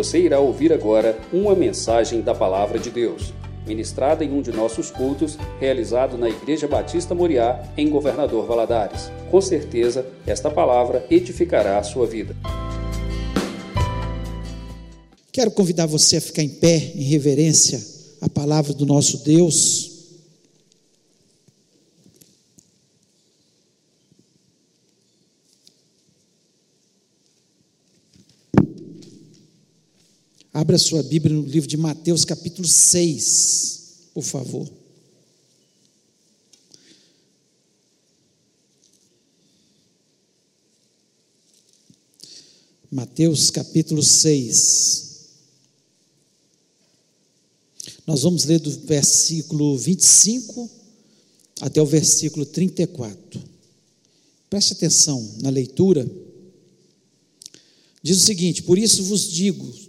Você irá ouvir agora uma mensagem da Palavra de Deus, ministrada em um de nossos cultos, realizado na Igreja Batista Moriá, em Governador Valadares. Com certeza, esta palavra edificará a sua vida. Quero convidar você a ficar em pé, em reverência à palavra do nosso Deus. Abra sua Bíblia no livro de Mateus, capítulo 6, por favor. Mateus capítulo 6. Nós vamos ler do versículo 25 até o versículo 34. Preste atenção na leitura. Diz o seguinte: Por isso vos digo,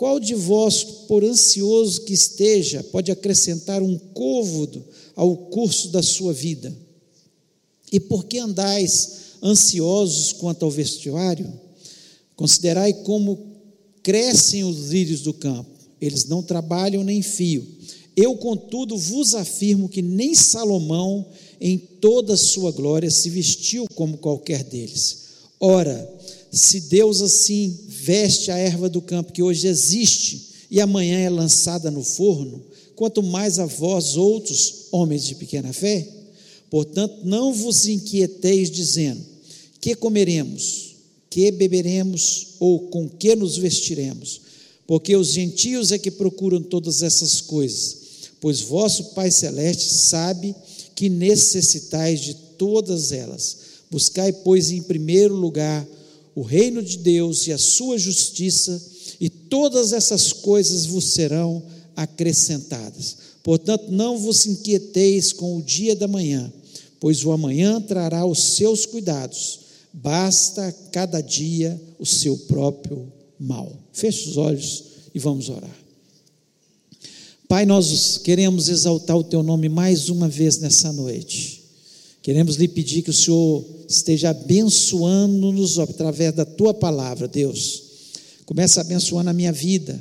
Qual de vós, por ansioso que esteja, pode acrescentar um côvodo ao curso da sua vida? E por que andais ansiosos quanto ao vestuário? Considerai como crescem os lírios do campo, eles não trabalham nem fio. Eu, contudo, vos afirmo que nem Salomão, em toda a sua glória, se vestiu como qualquer deles. Ora, se Deus assim veste a erva do campo que hoje existe e amanhã é lançada no forno, quanto mais a vós outros, homens de pequena fé? Portanto, não vos inquieteis dizendo: que comeremos, que beberemos ou com que nos vestiremos? Porque os gentios é que procuram todas essas coisas, pois vosso Pai celeste sabe que necessitais de todas elas. Buscai, pois, em primeiro lugar o reino de Deus e a sua justiça, e todas essas coisas vos serão acrescentadas. Portanto, não vos inquieteis com o dia da manhã, pois o amanhã trará os seus cuidados. Basta cada dia o seu próprio mal. Feche os olhos e vamos orar. Pai, nós queremos exaltar o teu nome mais uma vez nessa noite. Queremos lhe pedir que o Senhor esteja abençoando-nos através da tua palavra, Deus. Começa abençoando a minha vida.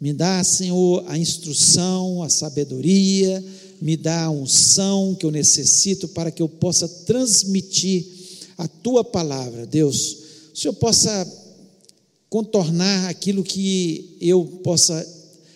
Me dá, Senhor, a instrução, a sabedoria, me dá a unção que eu necessito para que eu possa transmitir a tua palavra, Deus. O Senhor possa contornar aquilo que eu possa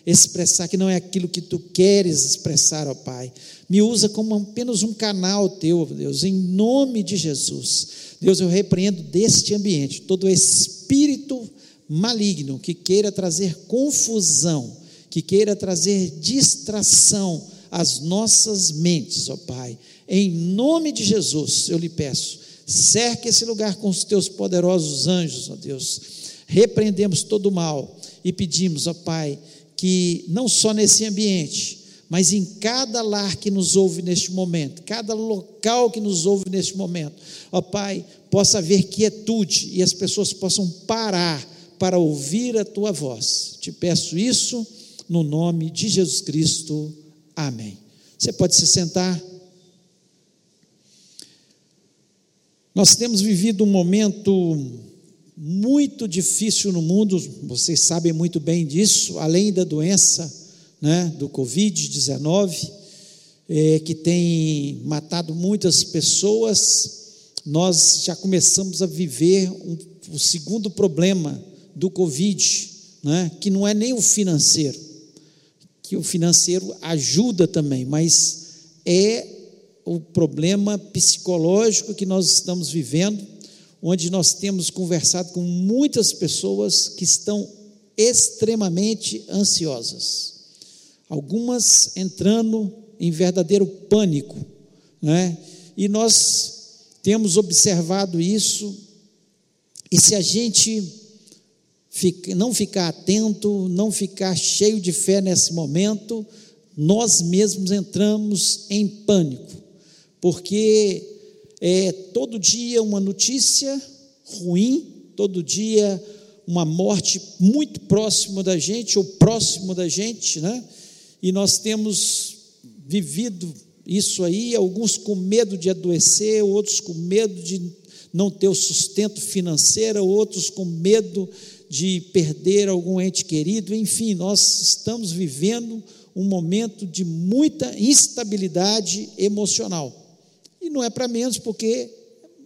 expressar, que não é aquilo que tu queres expressar, ó Pai. Me usa como apenas um canal teu, Deus, em nome de Jesus. Deus, eu repreendo deste ambiente todo espírito maligno que queira trazer confusão, que queira trazer distração às nossas mentes, ó Pai. Em nome de Jesus, eu lhe peço, cerque esse lugar com os teus poderosos anjos, ó Deus. Repreendemos todo o mal e pedimos, ó Pai, que não só nesse ambiente, mas em cada lar que nos ouve neste momento, cada local que nos ouve neste momento, ó Pai, possa haver quietude e as pessoas possam parar para ouvir a tua voz. Te peço isso no nome de Jesus Cristo. Amém. Você pode se sentar. Nós temos vivido um momento muito difícil no mundo, vocês sabem muito bem disso, além da doença né, do Covid-19, é, que tem matado muitas pessoas, nós já começamos a viver um, o segundo problema do Covid, né, que não é nem o financeiro, que o financeiro ajuda também, mas é o problema psicológico que nós estamos vivendo, onde nós temos conversado com muitas pessoas que estão extremamente ansiosas. Algumas entrando em verdadeiro pânico, né? E nós temos observado isso, e se a gente não ficar atento, não ficar cheio de fé nesse momento, nós mesmos entramos em pânico, porque é todo dia uma notícia ruim, todo dia uma morte muito próximo da gente ou próximo da gente, né? E nós temos vivido isso aí, alguns com medo de adoecer, outros com medo de não ter o sustento financeiro, outros com medo de perder algum ente querido, enfim, nós estamos vivendo um momento de muita instabilidade emocional. E não é para menos, porque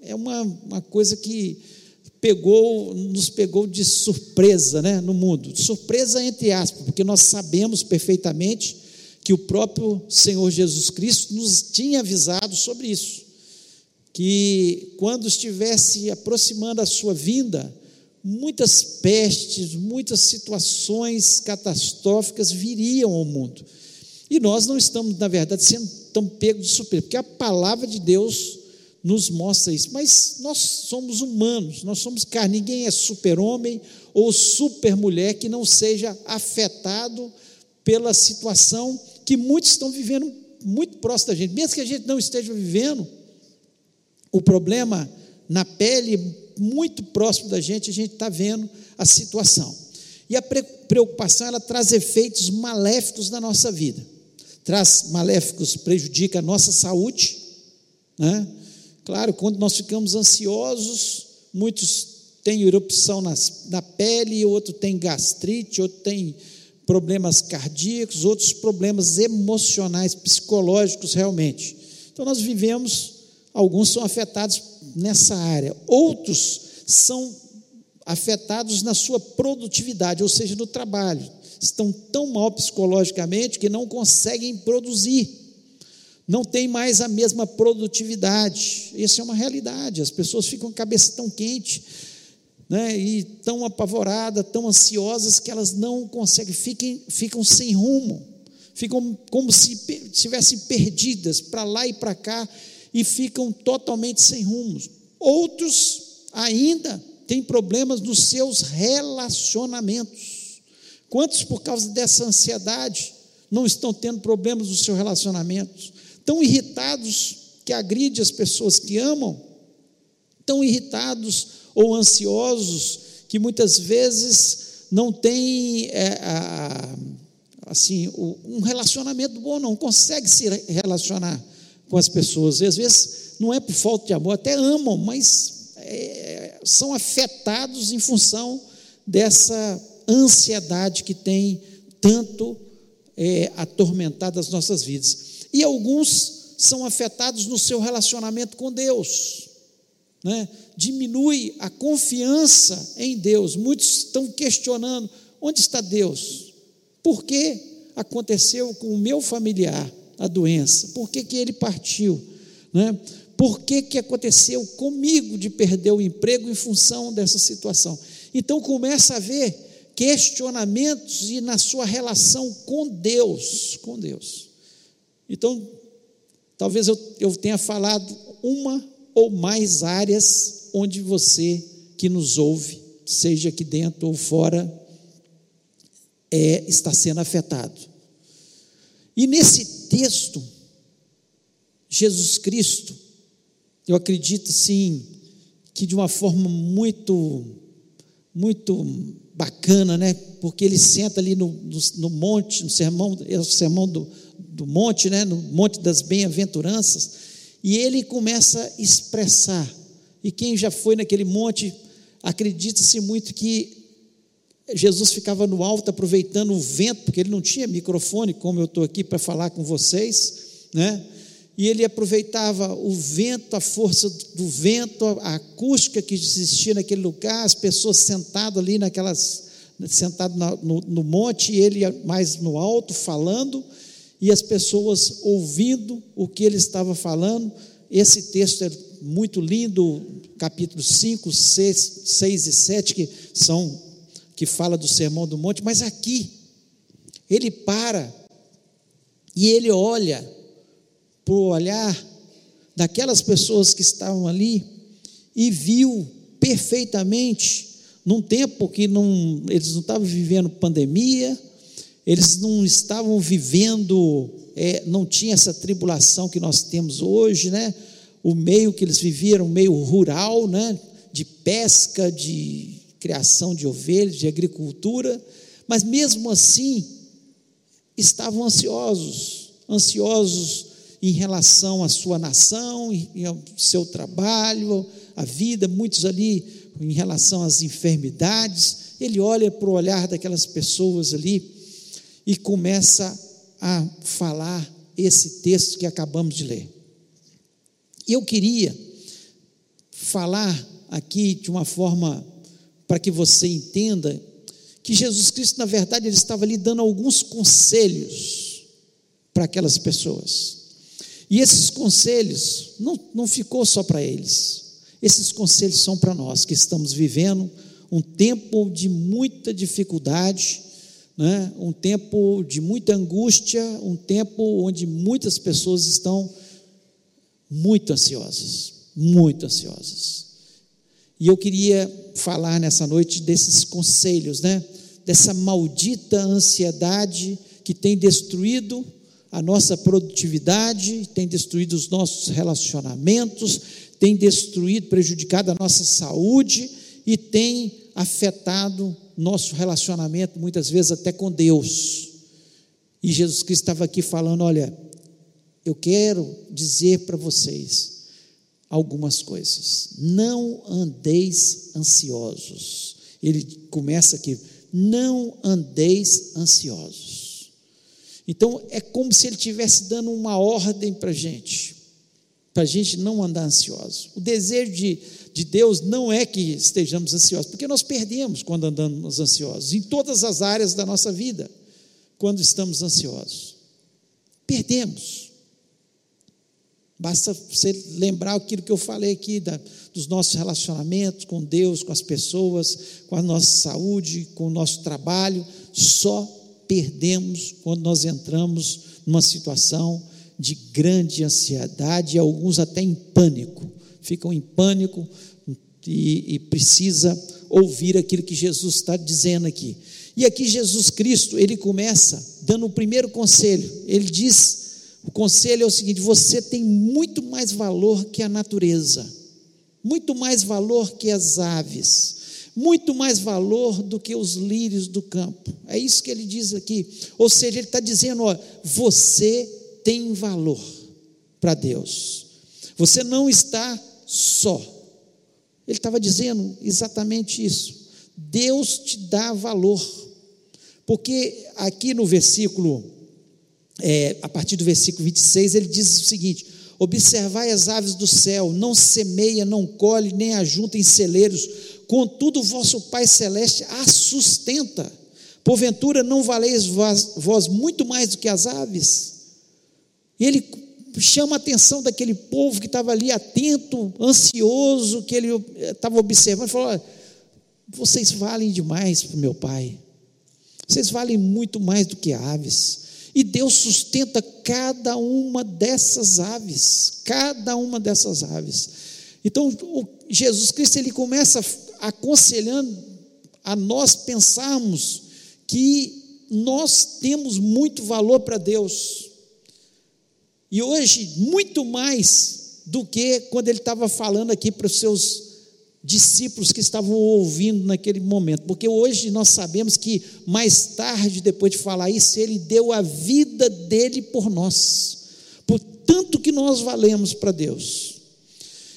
é uma, uma coisa que pegou, nos pegou de surpresa né, no mundo. Surpresa entre aspas, porque nós sabemos perfeitamente que o próprio Senhor Jesus Cristo nos tinha avisado sobre isso. Que quando estivesse aproximando a sua vinda, muitas pestes, muitas situações catastróficas viriam ao mundo. E nós não estamos, na verdade, sendo tão pegos de surpresa, porque a palavra de Deus nos mostra isso. Mas nós somos humanos, nós somos carne, ninguém é super-homem ou super-mulher que não seja afetado pela situação que muitos estão vivendo muito próximo da gente, mesmo que a gente não esteja vivendo, o problema na pele muito próximo da gente, a gente está vendo a situação. E a preocupação, ela traz efeitos maléficos na nossa vida. Traz maléficos, prejudica a nossa saúde. Né? Claro, quando nós ficamos ansiosos, muitos têm erupção nas, na pele, outro tem gastrite, outro tem problemas cardíacos, outros problemas emocionais, psicológicos realmente. Então nós vivemos, alguns são afetados nessa área, outros são afetados na sua produtividade, ou seja, no trabalho. Estão tão mal psicologicamente que não conseguem produzir, não tem mais a mesma produtividade. Isso é uma realidade. As pessoas ficam com a cabeça tão quente, né, e tão apavoradas, tão ansiosas que elas não conseguem, ficam, ficam sem rumo, ficam como se estivessem perdidas para lá e para cá e ficam totalmente sem rumos. Outros ainda têm problemas nos seus relacionamentos. Quantos, por causa dessa ansiedade, não estão tendo problemas nos seus relacionamentos? Tão irritados que agride as pessoas que amam, tão irritados ou ansiosos que muitas vezes não têm é, a, assim um relacionamento bom, não consegue se relacionar com as pessoas. E às vezes não é por falta de amor, até amam, mas é, são afetados em função dessa ansiedade que tem tanto é, atormentado as nossas vidas. E alguns são afetados no seu relacionamento com Deus. Né? Diminui a confiança em Deus. Muitos estão questionando: onde está Deus? Por que aconteceu com o meu familiar? a doença? Por que, que ele partiu? Né? Por que, que aconteceu comigo de perder o emprego em função dessa situação? Então começa a haver questionamentos e na sua relação com Deus, com Deus. Então, talvez eu, eu tenha falado uma ou mais áreas onde você que nos ouve, seja aqui dentro ou fora, é, está sendo afetado. E nesse texto, Jesus Cristo, eu acredito sim, que de uma forma muito, muito bacana, né? Porque ele senta ali no, no, no monte, no sermão, é o sermão do, do monte, né? No monte das bem-aventuranças, e ele começa a expressar. E quem já foi naquele monte, acredita-se muito que Jesus ficava no alto aproveitando o vento, porque ele não tinha microfone, como eu estou aqui para falar com vocês, né? E ele aproveitava o vento, a força do vento, a acústica que existia naquele lugar, as pessoas sentadas ali naquelas, sentado no, no monte, e ele mais no alto falando, e as pessoas ouvindo o que ele estava falando. Esse texto é muito lindo, capítulo 5, 6, 6 e 7, que são que fala do Sermão do Monte, mas aqui ele para e ele olha para o olhar daquelas pessoas que estavam ali e viu perfeitamente num tempo que não, eles não estavam vivendo pandemia, eles não estavam vivendo, é, não tinha essa tribulação que nós temos hoje, né? O meio que eles viviam, meio rural, né? De pesca, de criação de ovelhas, de agricultura, mas mesmo assim estavam ansiosos, ansiosos em relação à sua nação, ao seu trabalho, a vida, muitos ali em relação às enfermidades. Ele olha para o olhar daquelas pessoas ali e começa a falar esse texto que acabamos de ler. Eu queria falar aqui de uma forma para que você entenda que Jesus Cristo, na verdade, ele estava lhe dando alguns conselhos para aquelas pessoas. E esses conselhos não, não ficou só para eles. Esses conselhos são para nós que estamos vivendo um tempo de muita dificuldade, né? um tempo de muita angústia, um tempo onde muitas pessoas estão muito ansiosas, muito ansiosas. E eu queria falar nessa noite desses conselhos, né? Dessa maldita ansiedade que tem destruído a nossa produtividade, tem destruído os nossos relacionamentos, tem destruído, prejudicado a nossa saúde e tem afetado nosso relacionamento, muitas vezes até com Deus. E Jesus Cristo estava aqui falando: olha, eu quero dizer para vocês algumas coisas. Não andeis ansiosos. Ele começa aqui: não andeis ansiosos. Então é como se ele estivesse dando uma ordem para a gente, para a gente não andar ansioso. O desejo de de Deus não é que estejamos ansiosos, porque nós perdemos quando andamos ansiosos, em todas as áreas da nossa vida, quando estamos ansiosos. Perdemos. Basta você lembrar aquilo que eu falei aqui, da, dos nossos relacionamentos com Deus, com as pessoas, com a nossa saúde, com o nosso trabalho. Só perdemos quando nós entramos numa situação de grande ansiedade, alguns até em pânico ficam em pânico e, e precisa ouvir aquilo que Jesus está dizendo aqui. E aqui Jesus Cristo, ele começa dando o primeiro conselho. Ele diz: o conselho é o seguinte: você tem muito mais valor que a natureza, muito mais valor que as aves, muito mais valor do que os lírios do campo. É isso que ele diz aqui. Ou seja, ele está dizendo: ó, você tem valor para Deus. Você não está só. Ele estava dizendo exatamente isso. Deus te dá valor. Porque aqui no versículo, é, a partir do versículo 26, ele diz o seguinte: Observai as aves do céu, não semeia, não colhe, nem ajunta em celeiros, contudo, vosso Pai Celeste a sustenta. Porventura não valeis vós, vós muito mais do que as aves? E ele chama a atenção daquele povo que estava ali atento, ansioso, que ele estava observando, falou: vocês valem demais para o meu pai, vocês valem muito mais do que aves. E Deus sustenta cada uma dessas aves, cada uma dessas aves. Então, Jesus Cristo ele começa aconselhando a nós pensarmos que nós temos muito valor para Deus. E hoje, muito mais do que quando ele estava falando aqui para os seus discípulos que estavam ouvindo naquele momento, porque hoje nós sabemos que mais tarde, depois de falar isso, ele deu a vida dele por nós, por tanto que nós valemos para Deus.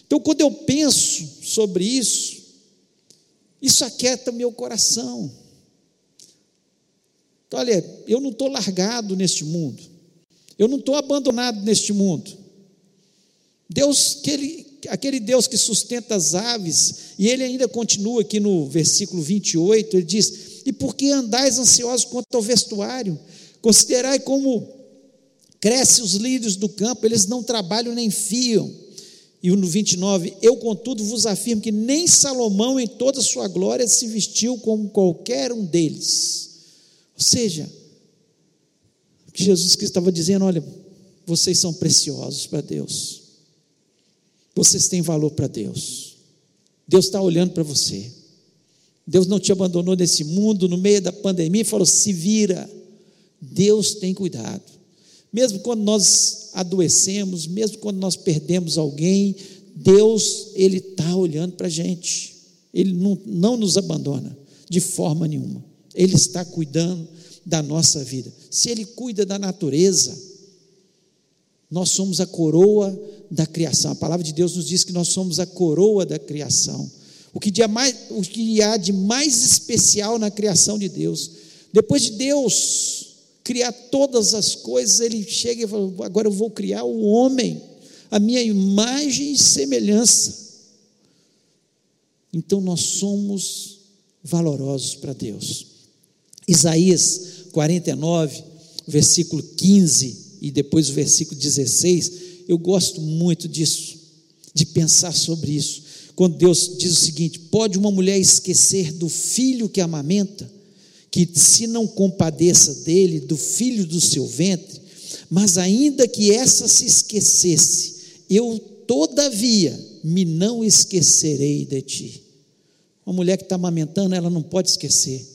Então, quando eu penso sobre isso, isso aquieta meu coração. Olha, eu não estou largado neste mundo. Eu não estou abandonado neste mundo. Deus, aquele, aquele Deus que sustenta as aves, e ele ainda continua aqui no versículo 28, ele diz: E por que andais ansiosos quanto ao vestuário? Considerai como crescem os lírios do campo, eles não trabalham nem fiam. E no 29, eu contudo vos afirmo que nem Salomão em toda a sua glória se vestiu como qualquer um deles. Ou seja, Jesus Cristo estava dizendo: olha, vocês são preciosos para Deus, vocês têm valor para Deus, Deus está olhando para você, Deus não te abandonou nesse mundo, no meio da pandemia, e falou: se vira. Deus tem cuidado. Mesmo quando nós adoecemos, mesmo quando nós perdemos alguém, Deus, Ele está olhando para a gente. Ele não, não nos abandona de forma nenhuma. Ele está cuidando da nossa vida. Se Ele cuida da natureza, nós somos a coroa da criação. A palavra de Deus nos diz que nós somos a coroa da criação. O que, mais, o que há de mais especial na criação de Deus. Depois de Deus criar todas as coisas, Ele chega e fala: agora eu vou criar o homem, a minha imagem e semelhança. Então nós somos valorosos para Deus. Isaías 49, versículo 15 e depois o versículo 16, eu gosto muito disso, de pensar sobre isso. Quando Deus diz o seguinte: pode uma mulher esquecer do filho que amamenta, que se não compadeça dele, do filho do seu ventre, mas ainda que essa se esquecesse, eu todavia me não esquecerei de ti. Uma mulher que está amamentando, ela não pode esquecer,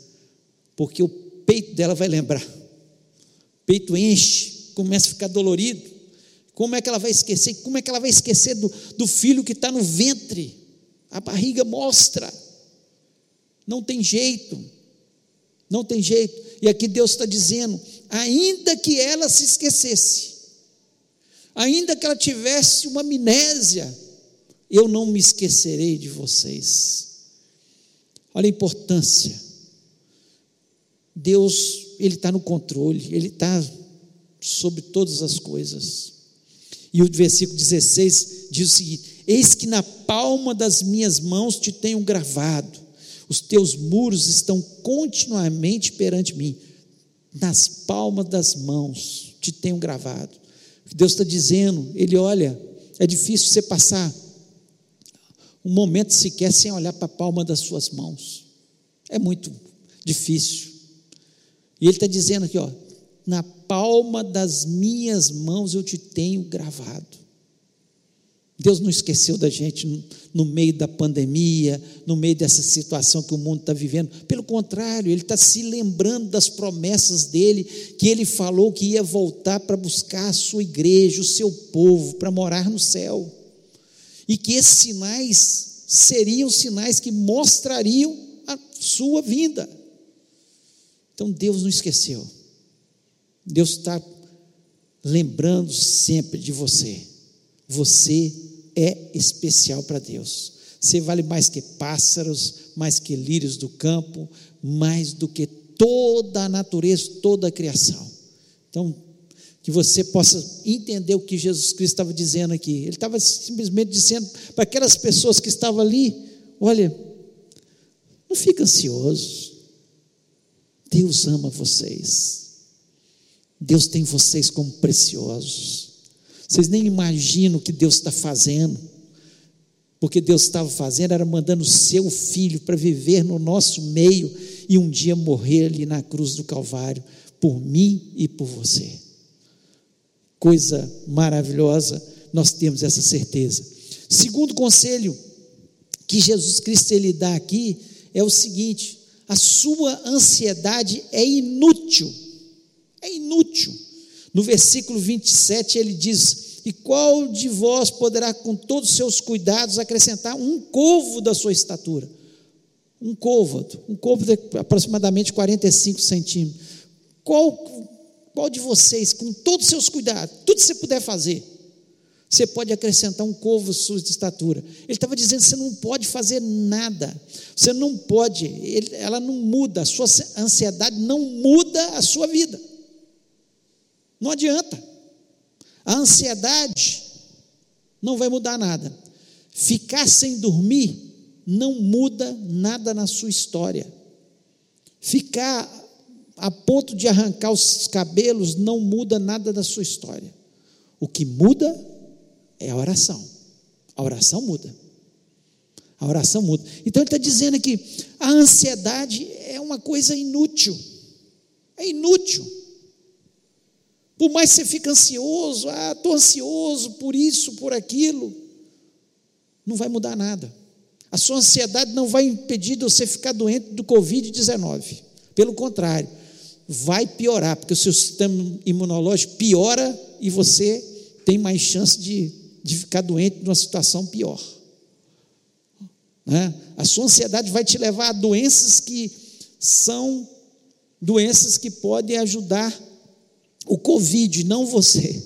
porque o peito dela vai lembrar. O peito enche, começa a ficar dolorido. Como é que ela vai esquecer? Como é que ela vai esquecer do, do filho que está no ventre? A barriga mostra. Não tem jeito. Não tem jeito. E aqui Deus está dizendo: ainda que ela se esquecesse, ainda que ela tivesse uma amnésia, eu não me esquecerei de vocês. Olha a importância. Deus, Ele está no controle, Ele está sobre todas as coisas. E o versículo 16 diz o seguinte: Eis que na palma das minhas mãos te tenho gravado, os teus muros estão continuamente perante mim, nas palmas das mãos te tenho gravado. Deus está dizendo, Ele olha, é difícil você passar um momento sequer sem olhar para a palma das suas mãos. É muito difícil. E Ele está dizendo aqui, ó, na palma das minhas mãos eu te tenho gravado. Deus não esqueceu da gente no meio da pandemia, no meio dessa situação que o mundo está vivendo. Pelo contrário, Ele está se lembrando das promessas dele, que Ele falou que ia voltar para buscar a sua igreja, o seu povo, para morar no céu. E que esses sinais seriam sinais que mostrariam a sua vinda. Então Deus não esqueceu. Deus está lembrando sempre de você. Você é especial para Deus. Você vale mais que pássaros, mais que lírios do campo, mais do que toda a natureza, toda a criação. Então, que você possa entender o que Jesus Cristo estava dizendo aqui. Ele estava simplesmente dizendo para aquelas pessoas que estavam ali: olha, não fica ansioso. Deus ama vocês. Deus tem vocês como preciosos. Vocês nem imaginam o que Deus está fazendo. Porque Deus estava fazendo era mandando o seu filho para viver no nosso meio e um dia morrer ali na cruz do Calvário por mim e por você. Coisa maravilhosa, nós temos essa certeza. Segundo conselho que Jesus Cristo ele dá aqui é o seguinte: a sua ansiedade é inútil. É inútil. No versículo 27 ele diz: E qual de vós poderá, com todos os seus cuidados, acrescentar um covo da sua estatura? Um côvado, um côvado de aproximadamente 45 centímetros. Qual, qual de vocês, com todos os seus cuidados, tudo que você puder fazer, você pode acrescentar um covo à sua estatura. Ele estava dizendo: você não pode fazer nada, você não pode, ele, ela não muda, a sua ansiedade não muda a sua vida. Não adianta. A ansiedade não vai mudar nada. Ficar sem dormir não muda nada na sua história. Ficar a ponto de arrancar os cabelos não muda nada da sua história. O que muda é a oração. A oração muda. A oração muda. Então ele está dizendo aqui: a ansiedade é uma coisa inútil. É inútil. Por mais que você fique ansioso, ah, estou ansioso por isso, por aquilo, não vai mudar nada. A sua ansiedade não vai impedir de você ficar doente do Covid-19. Pelo contrário, vai piorar, porque o seu sistema imunológico piora e você tem mais chance de, de ficar doente numa situação pior. Né? A sua ansiedade vai te levar a doenças que são doenças que podem ajudar o Covid, não você.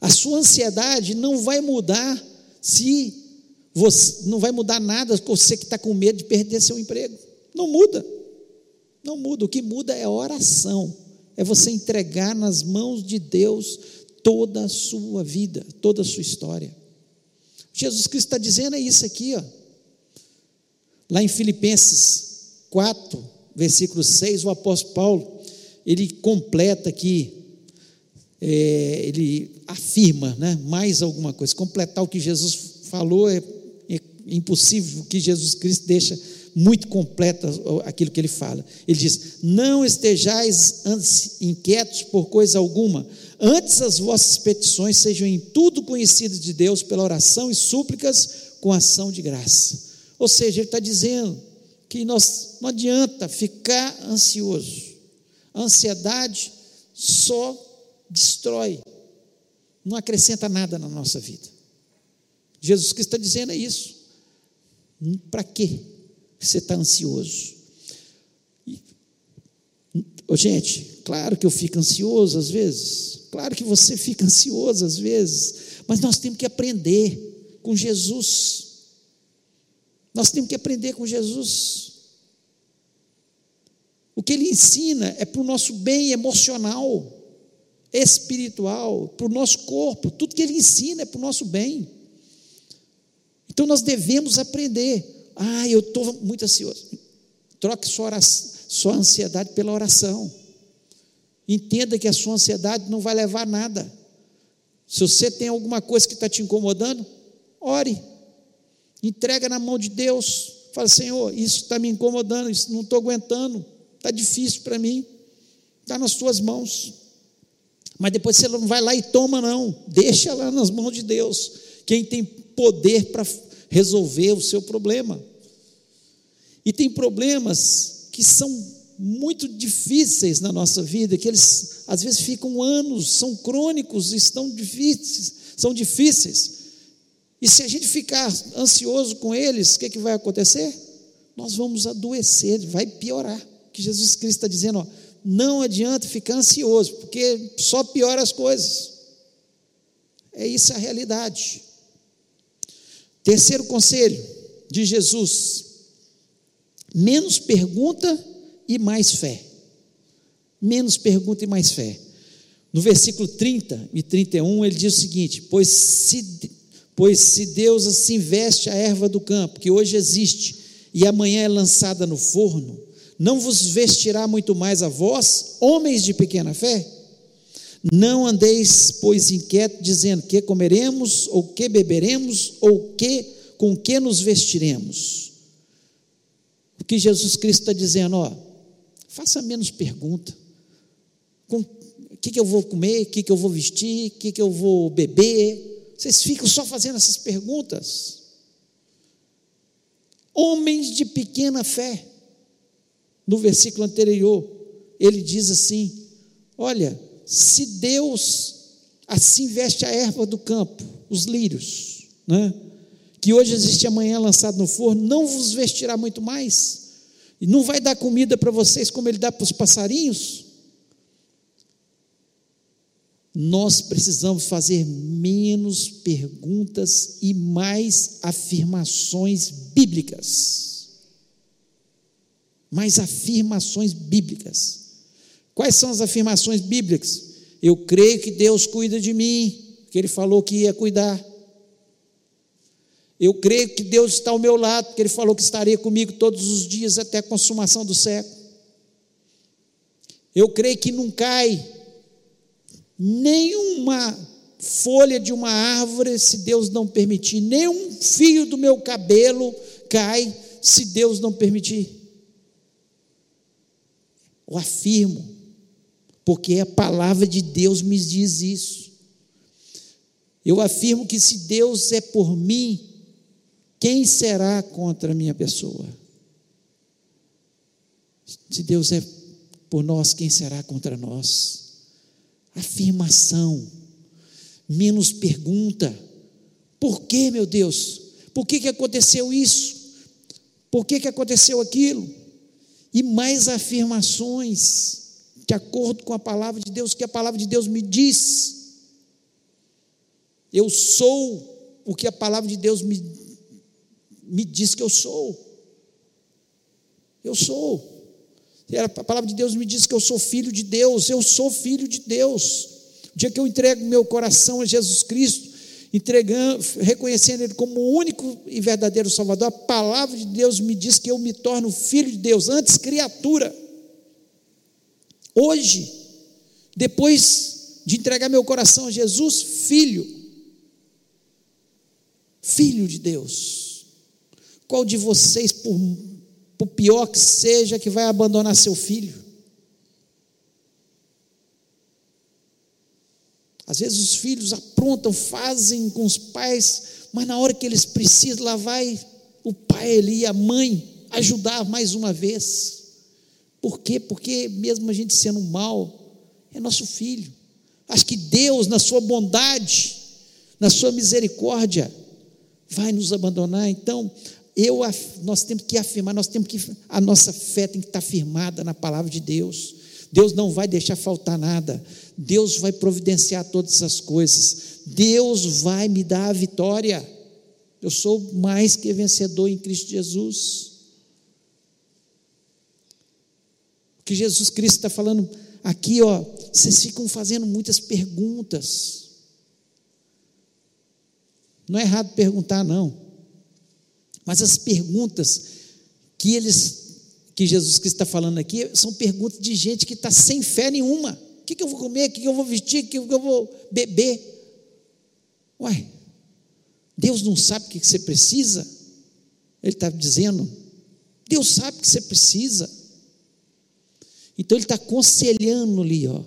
A sua ansiedade não vai mudar se você não vai mudar nada com você que está com medo de perder seu emprego. Não muda. Não muda. O que muda é a oração. É você entregar nas mãos de Deus toda a sua vida, toda a sua história. Jesus Cristo está dizendo é isso aqui, ó. Lá em Filipenses 4, versículo 6, o apóstolo Paulo, ele completa aqui, é, ele afirma né, mais alguma coisa. Completar o que Jesus falou é, é impossível, que Jesus Cristo deixa muito completa aquilo que ele fala. Ele diz: Não estejais inquietos por coisa alguma, antes as vossas petições sejam em tudo conhecidas de Deus pela oração e súplicas com ação de graça. Ou seja, ele está dizendo que nós, não adianta ficar ansioso. A ansiedade só destrói, não acrescenta nada na nossa vida. Jesus Cristo está dizendo é isso. Para quê você está ansioso? gente, claro que eu fico ansioso às vezes, claro que você fica ansioso às vezes, mas nós temos que aprender com Jesus. Nós temos que aprender com Jesus. O que ele ensina é para o nosso bem emocional, espiritual, para o nosso corpo. Tudo que ele ensina é para o nosso bem. Então nós devemos aprender. Ah, eu estou muito ansioso. Troque sua, oração, sua ansiedade pela oração. Entenda que a sua ansiedade não vai levar a nada. Se você tem alguma coisa que está te incomodando, ore. Entrega na mão de Deus. Fala, Senhor, isso está me incomodando, isso não estou aguentando, está difícil para mim, está nas tuas mãos. Mas depois você não vai lá e toma, não. Deixa lá nas mãos de Deus. Quem tem poder para resolver o seu problema. E tem problemas que são muito difíceis na nossa vida, que eles às vezes ficam anos, são crônicos, estão difíceis, são difíceis. E se a gente ficar ansioso com eles, o que, é que vai acontecer? Nós vamos adoecer, vai piorar. Que Jesus Cristo está dizendo, ó, não adianta ficar ansioso, porque só piora as coisas. É isso a realidade. Terceiro conselho de Jesus: menos pergunta e mais fé. Menos pergunta e mais fé. No versículo 30 e 31, ele diz o seguinte: Pois se Pois se Deus assim veste a erva do campo, que hoje existe, e amanhã é lançada no forno, não vos vestirá muito mais a vós, homens de pequena fé? Não andeis, pois, inquietos, dizendo que comeremos, ou que beberemos, ou que com que nos vestiremos. O que Jesus Cristo está dizendo, ó, faça menos pergunta. Com o que, que eu vou comer, o que, que eu vou vestir, o que, que eu vou beber, vocês ficam só fazendo essas perguntas. Homens de pequena fé. No versículo anterior, ele diz assim: Olha, se Deus assim veste a erva do campo, os lírios, né? que hoje existe amanhã lançado no forno, não vos vestirá muito mais? E não vai dar comida para vocês como ele dá para os passarinhos? nós precisamos fazer menos perguntas e mais afirmações bíblicas. Mais afirmações bíblicas. Quais são as afirmações bíblicas? Eu creio que Deus cuida de mim, que Ele falou que ia cuidar. Eu creio que Deus está ao meu lado, porque Ele falou que estaria comigo todos os dias até a consumação do século. Eu creio que não cai nenhuma folha de uma árvore, se Deus não permitir, nenhum fio do meu cabelo cai, se Deus não permitir. Eu afirmo, porque a palavra de Deus me diz isso. Eu afirmo que se Deus é por mim, Quem será contra a minha pessoa? Se Deus é por nós, quem será contra nós? Afirmação, menos pergunta. Por que, meu Deus? Por que, que aconteceu isso? Por que, que aconteceu aquilo? E mais afirmações, de acordo com a palavra de Deus, que a palavra de Deus me diz. Eu sou o que a palavra de Deus me, me diz que eu sou. Eu sou. A palavra de Deus me diz que eu sou filho de Deus, eu sou filho de Deus. O dia que eu entrego meu coração a Jesus Cristo, entregando, reconhecendo Ele como o único e verdadeiro Salvador, a palavra de Deus me diz que eu me torno filho de Deus, antes criatura. Hoje, depois de entregar meu coração a Jesus, filho, filho de Deus. Qual de vocês, por, por pior que seja, que vai abandonar seu filho? Às vezes os filhos aprontam, fazem com os pais, mas na hora que eles precisam, lá vai o pai ali a mãe ajudar mais uma vez. Por quê? Porque mesmo a gente sendo mal, é nosso filho. Acho que Deus, na sua bondade, na sua misericórdia, vai nos abandonar. Então, eu, nós temos que afirmar, nós temos que, a nossa fé tem que estar firmada na palavra de Deus. Deus não vai deixar faltar nada. Deus vai providenciar todas as coisas. Deus vai me dar a vitória. Eu sou mais que vencedor em Cristo Jesus. O que Jesus Cristo está falando aqui, ó, vocês ficam fazendo muitas perguntas. Não é errado perguntar, não. Mas as perguntas que eles que Jesus Cristo está falando aqui são perguntas de gente que está sem fé nenhuma. Que, que eu vou comer? O que, que eu vou vestir? O que, que eu vou beber? Uai, Deus não sabe o que você precisa? Ele está dizendo, Deus sabe o que você precisa. Então ele está aconselhando ali, ó.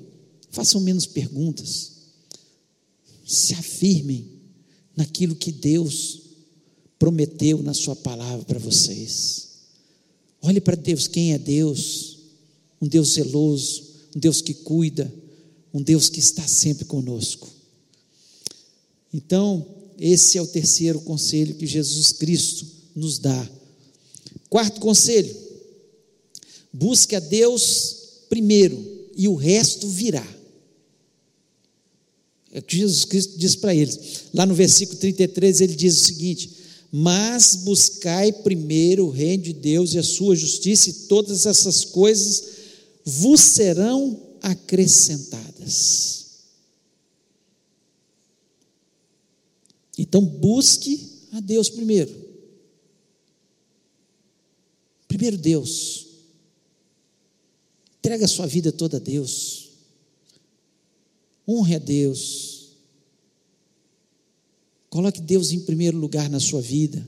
Façam menos perguntas. Se afirmem naquilo que Deus prometeu na sua palavra para vocês. Olhe para Deus, quem é Deus? Um Deus zeloso, um Deus que cuida, um Deus que está sempre conosco. Então, esse é o terceiro conselho que Jesus Cristo nos dá. Quarto conselho: busque a Deus primeiro e o resto virá. É o que Jesus Cristo diz para eles. Lá no versículo 33 ele diz o seguinte: mas buscai primeiro o reino de Deus e a sua justiça, e todas essas coisas vos serão acrescentadas. Então, busque a Deus primeiro. Primeiro, Deus. Entrega a sua vida toda a Deus. Honre a Deus Coloque Deus em primeiro lugar na sua vida.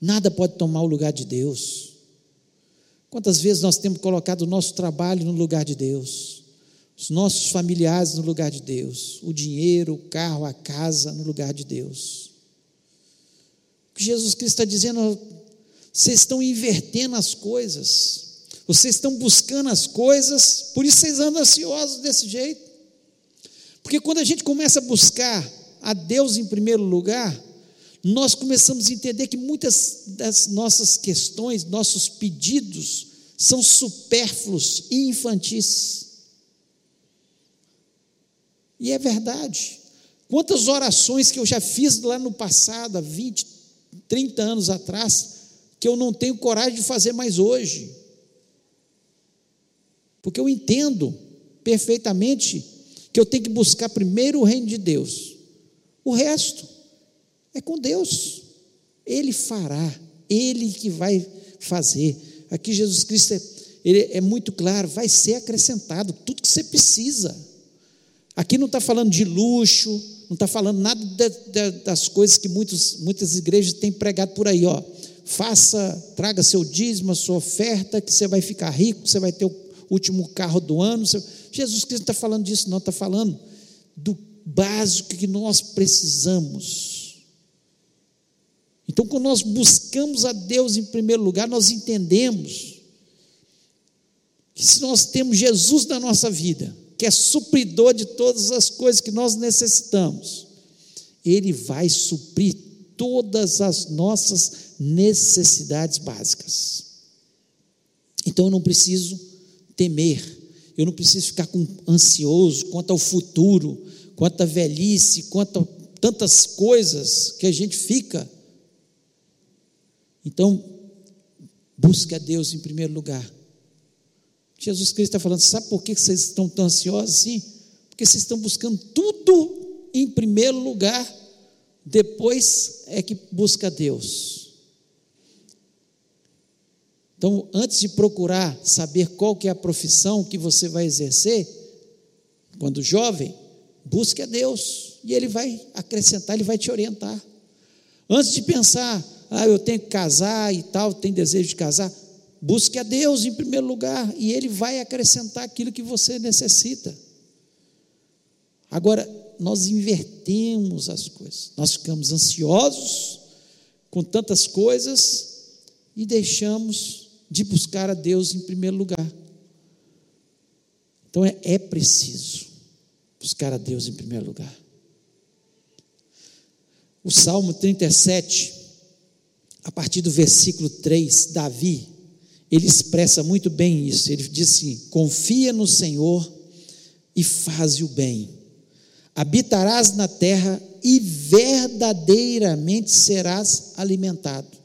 Nada pode tomar o lugar de Deus. Quantas vezes nós temos colocado o nosso trabalho no lugar de Deus, os nossos familiares no lugar de Deus, o dinheiro, o carro, a casa no lugar de Deus. O que Jesus Cristo está dizendo, vocês estão invertendo as coisas, vocês estão buscando as coisas, por isso vocês andam ansiosos desse jeito. Porque quando a gente começa a buscar a Deus em primeiro lugar, nós começamos a entender que muitas das nossas questões, nossos pedidos, são supérfluos e infantis. E é verdade. Quantas orações que eu já fiz lá no passado, há 20, 30 anos atrás, que eu não tenho coragem de fazer mais hoje. Porque eu entendo perfeitamente que eu tenho que buscar primeiro o reino de Deus o resto é com Deus. Ele fará, Ele que vai fazer. Aqui Jesus Cristo é, ele é muito claro, vai ser acrescentado tudo que você precisa. Aqui não está falando de luxo, não está falando nada das coisas que muitos, muitas igrejas têm pregado por aí, ó. Faça, traga seu dízimo, sua oferta, que você vai ficar rico, você vai ter o último carro do ano. Jesus Cristo não está falando disso, não, está falando do básico que nós precisamos. Então, quando nós buscamos a Deus em primeiro lugar, nós entendemos que se nós temos Jesus na nossa vida, que é supridor de todas as coisas que nós necessitamos, Ele vai suprir todas as nossas necessidades básicas. Então eu não preciso temer, eu não preciso ficar com, ansioso quanto ao futuro, quanto à velhice, quanto a tantas coisas que a gente fica. Então, busque a Deus em primeiro lugar. Jesus Cristo está falando, sabe por que vocês estão tão ansiosos assim? Porque vocês estão buscando tudo em primeiro lugar, depois é que busca Deus. Então, antes de procurar saber qual que é a profissão que você vai exercer, quando jovem, busque a Deus e Ele vai acrescentar, Ele vai te orientar. Antes de pensar, ah, eu tenho que casar e tal, tem desejo de casar, busque a Deus em primeiro lugar e Ele vai acrescentar aquilo que você necessita. Agora, nós invertemos as coisas, nós ficamos ansiosos com tantas coisas e deixamos de buscar a Deus em primeiro lugar. Então é, é preciso buscar a Deus em primeiro lugar. O Salmo 37, a partir do versículo 3, Davi, ele expressa muito bem isso. Ele diz assim: confia no Senhor e faz o bem. Habitarás na terra e verdadeiramente serás alimentado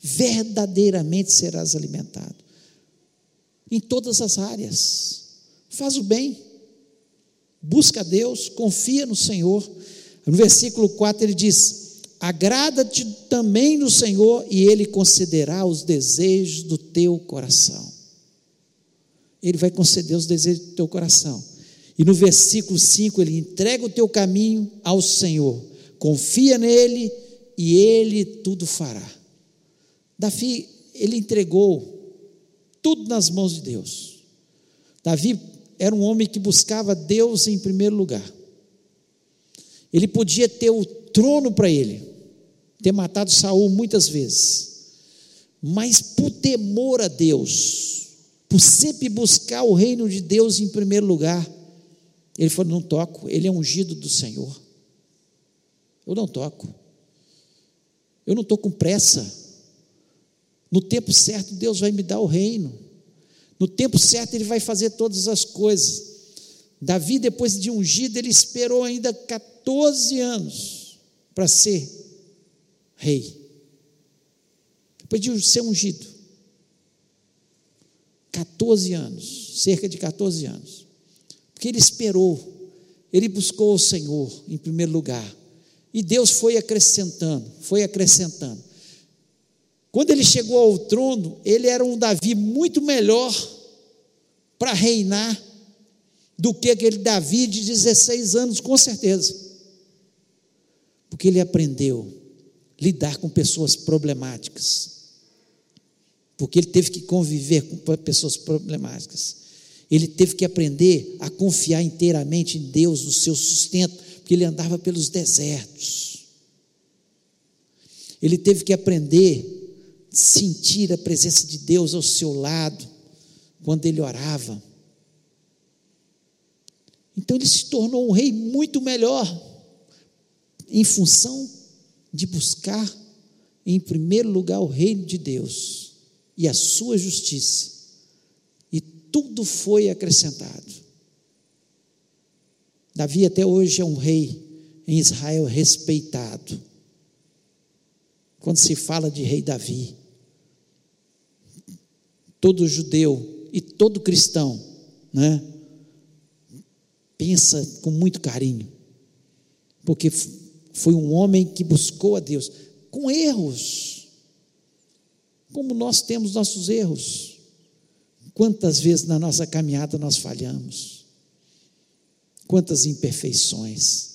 verdadeiramente serás alimentado. Em todas as áreas. Faz o bem. Busca Deus, confia no Senhor. No versículo 4 ele diz: Agrada-te também no Senhor, e Ele concederá os desejos do teu coração. Ele vai conceder os desejos do teu coração. E no versículo 5 ele entrega o teu caminho ao Senhor, confia nele e ele tudo fará. Davi, ele entregou tudo nas mãos de Deus. Davi era um homem que buscava Deus em primeiro lugar. Ele podia ter o trono para ele, ter matado Saul muitas vezes, mas por temor a Deus, por sempre buscar o reino de Deus em primeiro lugar, ele falou: não toco, ele é ungido do Senhor. Eu não toco. Eu não estou com pressa. No tempo certo, Deus vai me dar o reino. No tempo certo, Ele vai fazer todas as coisas. Davi, depois de ungido, ele esperou ainda 14 anos para ser rei. Depois de ser ungido. 14 anos, cerca de 14 anos. Porque ele esperou, ele buscou o Senhor em primeiro lugar. E Deus foi acrescentando, foi acrescentando. Quando ele chegou ao trono, ele era um Davi muito melhor para reinar do que aquele Davi de 16 anos, com certeza. Porque ele aprendeu lidar com pessoas problemáticas. Porque ele teve que conviver com pessoas problemáticas. Ele teve que aprender a confiar inteiramente em Deus, no seu sustento, porque ele andava pelos desertos. Ele teve que aprender sentir a presença de Deus ao seu lado, quando ele orava. Então ele se tornou um rei muito melhor, em função de buscar, em primeiro lugar, o reino de Deus e a sua justiça, e tudo foi acrescentado. Davi até hoje é um rei em Israel respeitado. Quando se fala de rei Davi, todo judeu e todo cristão, né? Pensa com muito carinho, porque foi um homem que buscou a Deus com erros, como nós temos nossos erros. Quantas vezes na nossa caminhada nós falhamos, quantas imperfeições.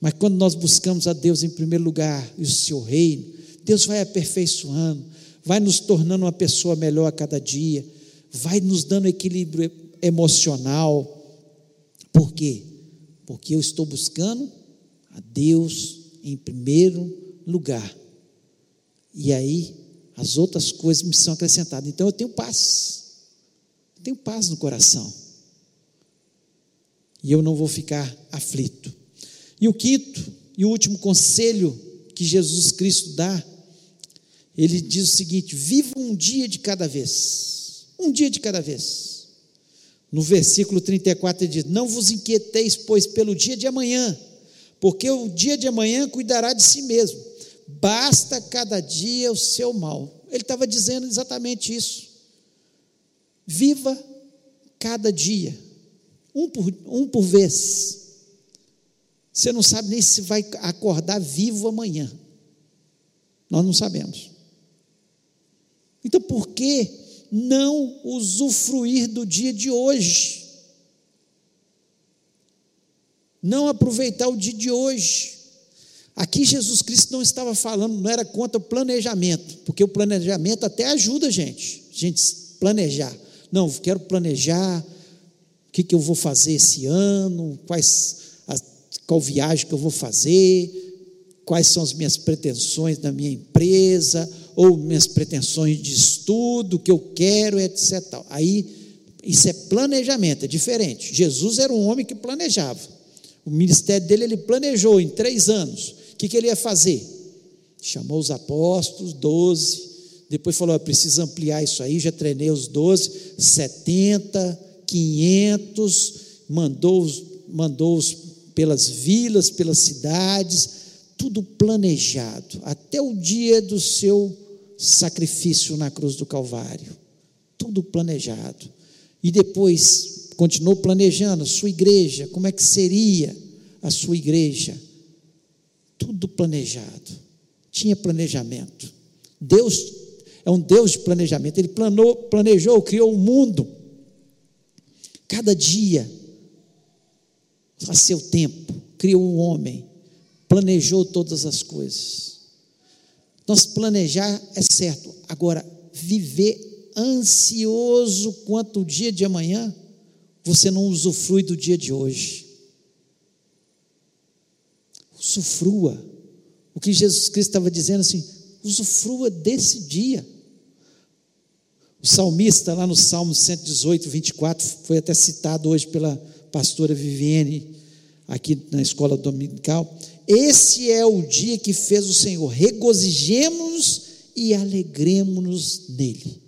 Mas quando nós buscamos a Deus em primeiro lugar e o seu reino, Deus vai aperfeiçoando, vai nos tornando uma pessoa melhor a cada dia, vai nos dando equilíbrio emocional. Por quê? Porque eu estou buscando a Deus em primeiro lugar. E aí as outras coisas me são acrescentadas. Então eu tenho paz. Eu tenho paz no coração. E eu não vou ficar aflito. E o quinto e o último conselho que Jesus Cristo dá, ele diz o seguinte: viva um dia de cada vez. Um dia de cada vez. No versículo 34 ele diz: Não vos inquieteis, pois, pelo dia de amanhã, porque o dia de amanhã cuidará de si mesmo. Basta cada dia o seu mal. Ele estava dizendo exatamente isso. Viva cada dia, um por, um por vez. Você não sabe nem se vai acordar vivo amanhã. Nós não sabemos. Então, por que não usufruir do dia de hoje? Não aproveitar o dia de hoje. Aqui Jesus Cristo não estava falando, não era contra o planejamento, porque o planejamento até ajuda a gente, a gente planejar. Não, quero planejar o que, que eu vou fazer esse ano, quais, a, qual viagem que eu vou fazer, quais são as minhas pretensões da minha empresa, ou minhas pretensões de estudo, que eu quero, etc. Aí, isso é planejamento, é diferente. Jesus era um homem que planejava. O ministério dele, ele planejou em três anos. Que, que ele ia fazer? Chamou os apóstolos, doze, depois falou: eu preciso ampliar isso aí, já treinei os doze, setenta, quinhentos, mandou-os mandou pelas vilas, pelas cidades, tudo planejado, até o dia do seu sacrifício na cruz do Calvário, tudo planejado. E depois continuou planejando a sua igreja, como é que seria a sua igreja tudo planejado. Tinha planejamento. Deus é um Deus de planejamento. Ele planou, planejou, criou o mundo. Cada dia, a seu tempo, criou o um homem, planejou todas as coisas. Nós planejar é certo. Agora, viver ansioso quanto o dia de amanhã, você não usufrui do dia de hoje usufrua. O que Jesus Cristo estava dizendo assim, usufrua desse dia. O salmista, lá no Salmo 118, 24, foi até citado hoje pela pastora Viviane, aqui na escola dominical. Esse é o dia que fez o Senhor, regozijemos-nos e alegremos-nos nele.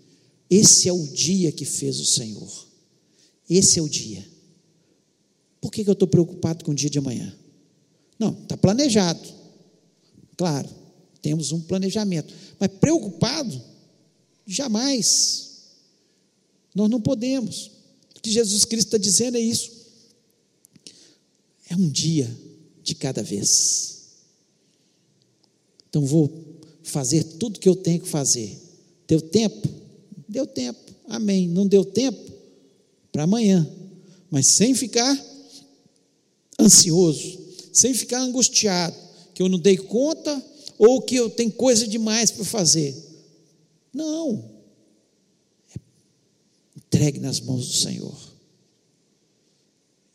Esse é o dia que fez o Senhor. Esse é o dia. Por que, que eu estou preocupado com o dia de amanhã? Não, está planejado. Claro, temos um planejamento. Mas preocupado, jamais. Nós não podemos. O que Jesus Cristo está dizendo é isso. É um dia de cada vez. Então vou fazer tudo que eu tenho que fazer. Deu tempo? Deu tempo. Amém. Não deu tempo? Para amanhã. Mas sem ficar ansioso, sem ficar angustiado, que eu não dei conta ou que eu tenho coisa demais para fazer. Não. Entregue nas mãos do Senhor.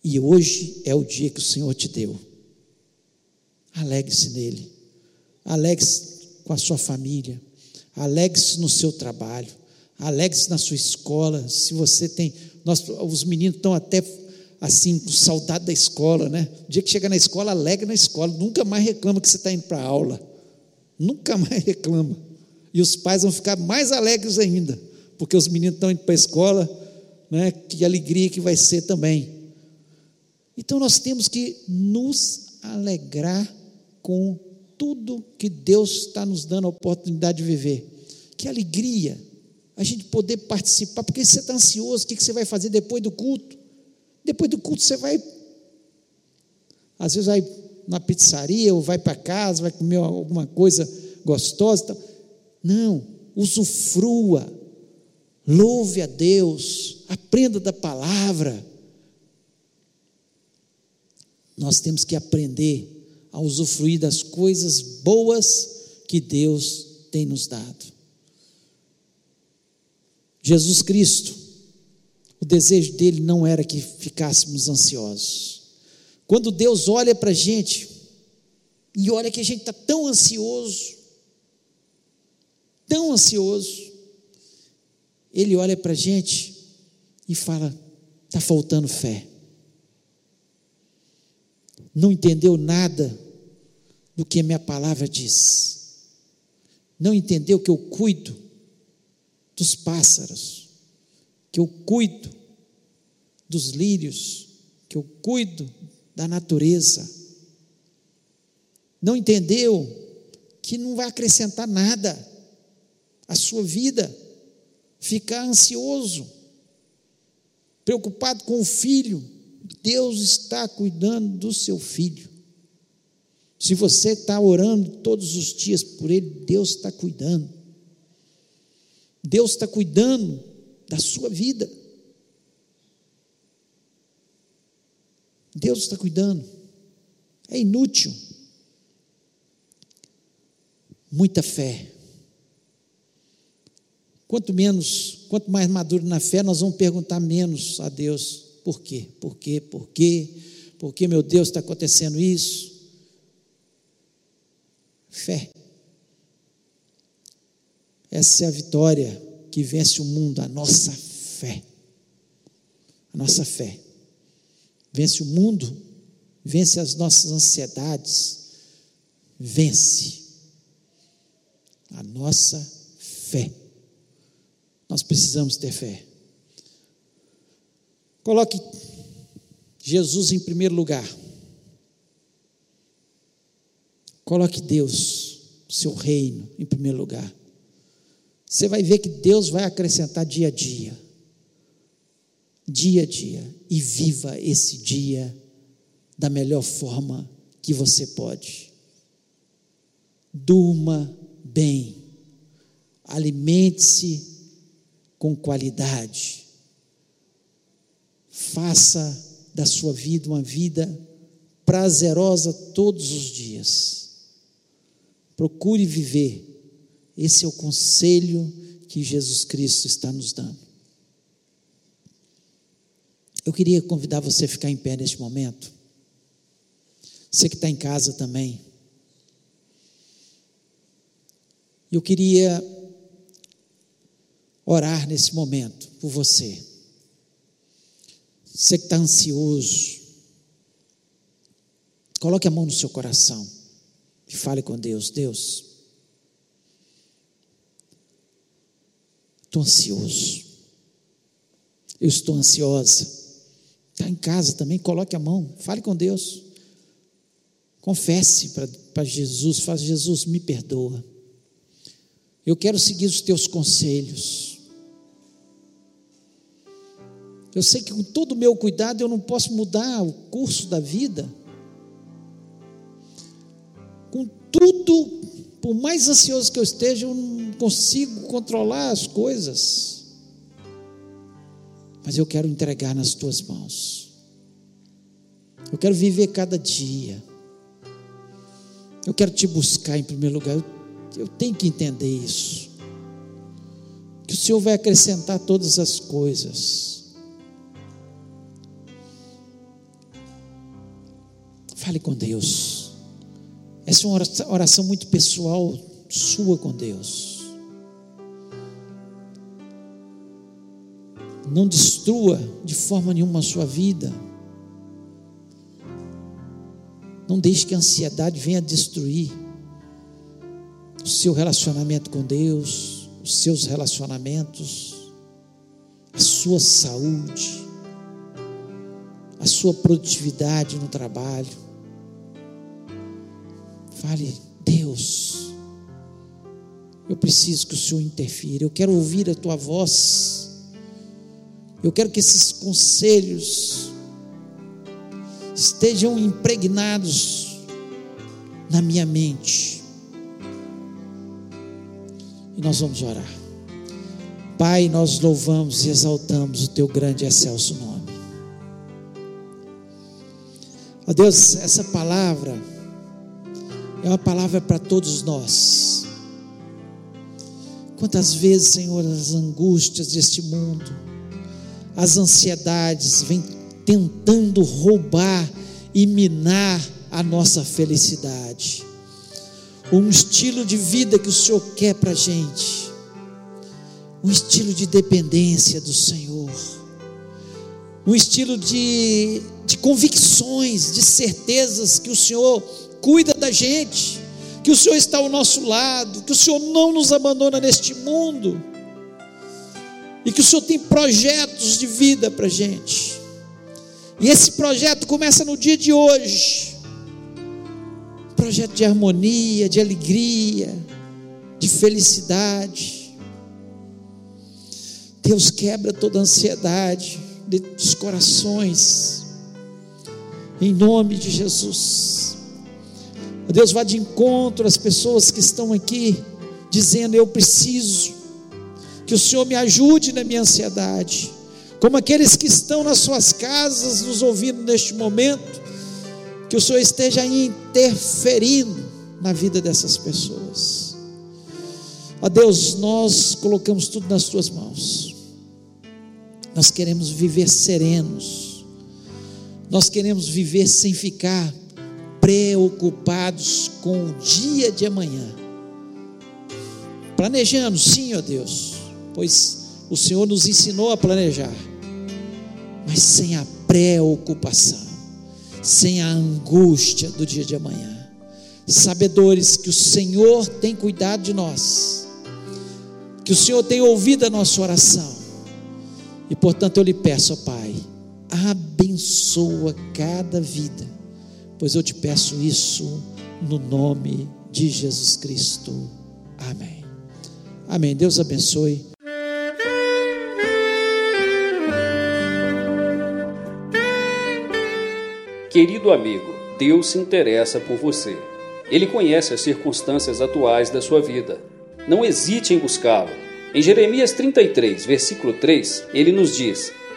E hoje é o dia que o Senhor te deu. Alegre-se nele. Alegre-se com a sua família. Alegre-se no seu trabalho. Alegre-se na sua escola. Se você tem. Nós, os meninos estão até assim, com saudade da escola, né? O dia que chega na escola, alegre na escola, nunca mais reclama que você está indo para a aula. Nunca mais reclama. E os pais vão ficar mais alegres ainda, porque os meninos estão indo para a escola, né? Que alegria que vai ser também. Então nós temos que nos alegrar com tudo que Deus está nos dando a oportunidade de viver. Que alegria a gente poder participar, porque você está ansioso, o que você vai fazer depois do culto? Depois do culto você vai, às vezes vai na pizzaria ou vai para casa, vai comer alguma coisa gostosa. Não, usufrua, louve a Deus, aprenda da palavra. Nós temos que aprender a usufruir das coisas boas que Deus tem nos dado. Jesus Cristo, o desejo dele não era que ficássemos ansiosos. Quando Deus olha para a gente, e olha que a gente está tão ansioso, tão ansioso, ele olha para a gente e fala: está faltando fé. Não entendeu nada do que a minha palavra diz. Não entendeu que eu cuido dos pássaros, que eu cuido dos lírios, que eu cuido da natureza. Não entendeu que não vai acrescentar nada à sua vida, ficar ansioso, preocupado com o filho. Deus está cuidando do seu filho. Se você está orando todos os dias por ele, Deus está cuidando. Deus está cuidando da sua vida. Deus está cuidando. É inútil. Muita fé. Quanto menos, quanto mais maduro na fé, nós vamos perguntar menos a Deus. Por quê? Por quê? Por quê? Por que, meu Deus, está acontecendo isso? Fé. Essa é a vitória que vence o mundo, a nossa fé. A nossa fé. Vence o mundo, vence as nossas ansiedades, vence a nossa fé. Nós precisamos ter fé. Coloque Jesus em primeiro lugar. Coloque Deus, seu reino, em primeiro lugar. Você vai ver que Deus vai acrescentar dia a dia. Dia a dia. E viva esse dia da melhor forma que você pode. Durma bem. Alimente-se com qualidade. Faça da sua vida uma vida prazerosa todos os dias. Procure viver. Esse é o conselho que Jesus Cristo está nos dando. Eu queria convidar você a ficar em pé neste momento. Você que está em casa também. Eu queria orar nesse momento por você. Você que está ansioso, coloque a mão no seu coração. E fale com Deus: Deus, estou ansioso. Eu estou ansiosa. Está em casa também, coloque a mão, fale com Deus. Confesse para Jesus, faz Jesus, me perdoa. Eu quero seguir os teus conselhos. Eu sei que com todo o meu cuidado eu não posso mudar o curso da vida com tudo, por mais ansioso que eu esteja, eu não consigo controlar as coisas. Mas eu quero entregar nas tuas mãos. Eu quero viver cada dia. Eu quero te buscar em primeiro lugar. Eu, eu tenho que entender isso. Que o Senhor vai acrescentar todas as coisas. Fale com Deus. Essa é uma oração muito pessoal sua com Deus. Não destrua de forma nenhuma a sua vida. Não deixe que a ansiedade venha destruir o seu relacionamento com Deus, os seus relacionamentos, a sua saúde, a sua produtividade no trabalho. Fale, Deus, eu preciso que o Senhor interfira, eu quero ouvir a tua voz, eu quero que esses conselhos estejam impregnados na minha mente. E nós vamos orar. Pai, nós louvamos e exaltamos o teu grande e excelso nome. Ó Deus, essa palavra é uma palavra para todos nós. Quantas vezes, Senhor, as angústias deste mundo, as ansiedades vêm tentando roubar e minar a nossa felicidade. um estilo de vida que o Senhor quer para a gente, um estilo de dependência do Senhor, um estilo de, de convicções, de certezas que o Senhor cuida da gente, que o Senhor está ao nosso lado, que o Senhor não nos abandona neste mundo, e que o Senhor tem projetos de vida para a gente. E esse projeto começa no dia de hoje projeto de harmonia, de alegria, de felicidade. Deus quebra toda ansiedade dos corações, em nome de Jesus. Deus vá de encontro às pessoas que estão aqui, dizendo: Eu preciso, que o Senhor me ajude na minha ansiedade, como aqueles que estão nas suas casas nos ouvindo neste momento que o Senhor esteja interferindo na vida dessas pessoas. Ó Deus, nós colocamos tudo nas tuas mãos. Nós queremos viver serenos. Nós queremos viver sem ficar preocupados com o dia de amanhã. Planejando, sim, ó Deus, pois o Senhor nos ensinou a planejar, mas sem a preocupação sem a angústia do dia de amanhã. Sabedores que o Senhor tem cuidado de nós, que o Senhor tem ouvido a nossa oração, e portanto eu lhe peço, ó Pai, abençoa cada vida, pois eu te peço isso no nome de Jesus Cristo. Amém. Amém. Deus abençoe. Querido amigo, Deus se interessa por você. Ele conhece as circunstâncias atuais da sua vida. Não hesite em buscá-lo. Em Jeremias 33, versículo 3, ele nos diz: